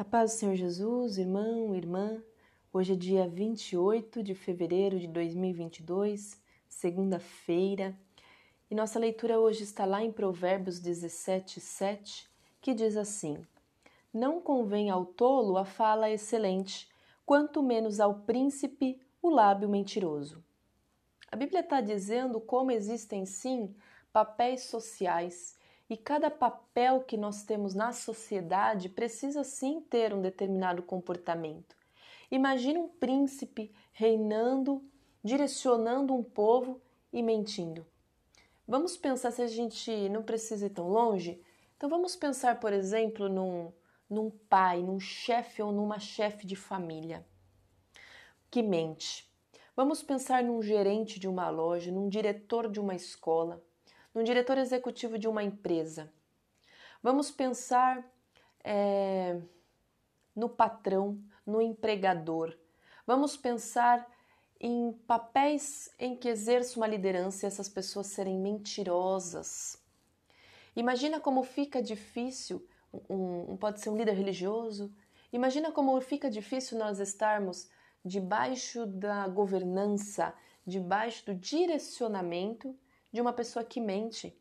A paz do Senhor Jesus, irmão, irmã. Hoje é dia 28 de fevereiro de 2022, segunda-feira, e nossa leitura hoje está lá em Provérbios 17, 7, que diz assim: Não convém ao tolo a fala excelente, quanto menos ao príncipe o lábio mentiroso. A Bíblia está dizendo como existem sim papéis sociais e cada papel que nós temos na sociedade precisa sim ter um determinado comportamento. Imagine um príncipe reinando, direcionando um povo e mentindo. Vamos pensar se a gente não precisa ir tão longe? Então vamos pensar, por exemplo, num, num pai, num chefe ou numa chefe de família que mente. Vamos pensar num gerente de uma loja, num diretor de uma escola, num diretor executivo de uma empresa. Vamos pensar é, no patrão, no empregador. Vamos pensar em papéis em que exerce uma liderança e essas pessoas serem mentirosas. Imagina como fica difícil, um, um, pode ser um líder religioso, imagina como fica difícil nós estarmos debaixo da governança, debaixo do direcionamento de uma pessoa que mente.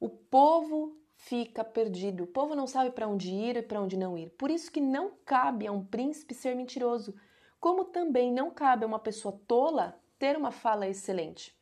O povo fica perdido. O povo não sabe para onde ir e para onde não ir. Por isso que não cabe a um príncipe ser mentiroso, como também não cabe a uma pessoa tola ter uma fala excelente.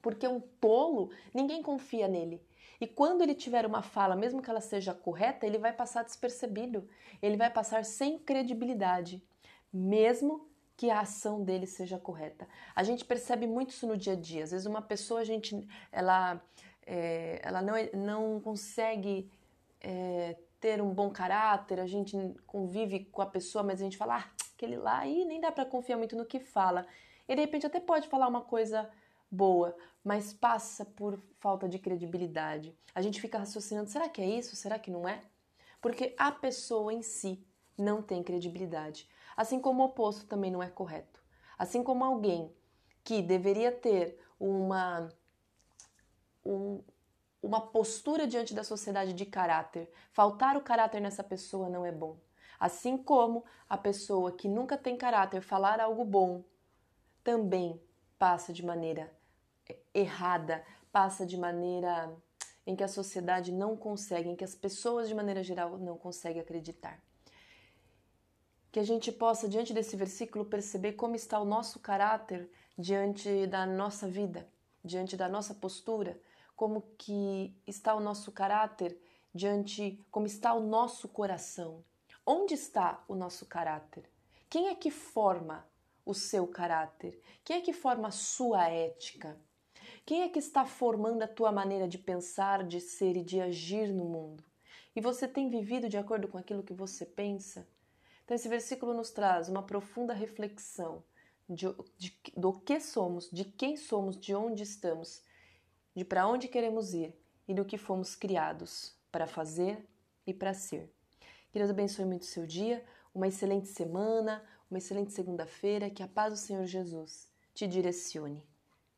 Porque um tolo, ninguém confia nele. E quando ele tiver uma fala, mesmo que ela seja correta, ele vai passar despercebido. Ele vai passar sem credibilidade, mesmo que a ação dele seja correta. A gente percebe muito isso no dia a dia. Às vezes uma pessoa, a gente, ela, é, ela não, não consegue é, ter um bom caráter, a gente convive com a pessoa, mas a gente fala, ah, aquele lá, aí nem dá para confiar muito no que fala. E de repente até pode falar uma coisa boa, mas passa por falta de credibilidade. A gente fica raciocinando, será que é isso? Será que não é? Porque a pessoa em si não tem credibilidade. Assim como o oposto também não é correto. Assim como alguém que deveria ter uma, um, uma postura diante da sociedade de caráter, faltar o caráter nessa pessoa não é bom. Assim como a pessoa que nunca tem caráter falar algo bom também passa de maneira errada, passa de maneira em que a sociedade não consegue, em que as pessoas de maneira geral não conseguem acreditar que a gente possa, diante desse versículo, perceber como está o nosso caráter diante da nossa vida, diante da nossa postura, como que está o nosso caráter diante, como está o nosso coração. Onde está o nosso caráter? Quem é que forma o seu caráter? Quem é que forma a sua ética? Quem é que está formando a tua maneira de pensar, de ser e de agir no mundo? E você tem vivido de acordo com aquilo que você pensa? Então, esse versículo nos traz uma profunda reflexão de, de, do que somos, de quem somos, de onde estamos, de para onde queremos ir e do que fomos criados para fazer e para ser. Que Deus abençoe muito o seu dia, uma excelente semana, uma excelente segunda-feira, que a paz do Senhor Jesus te direcione.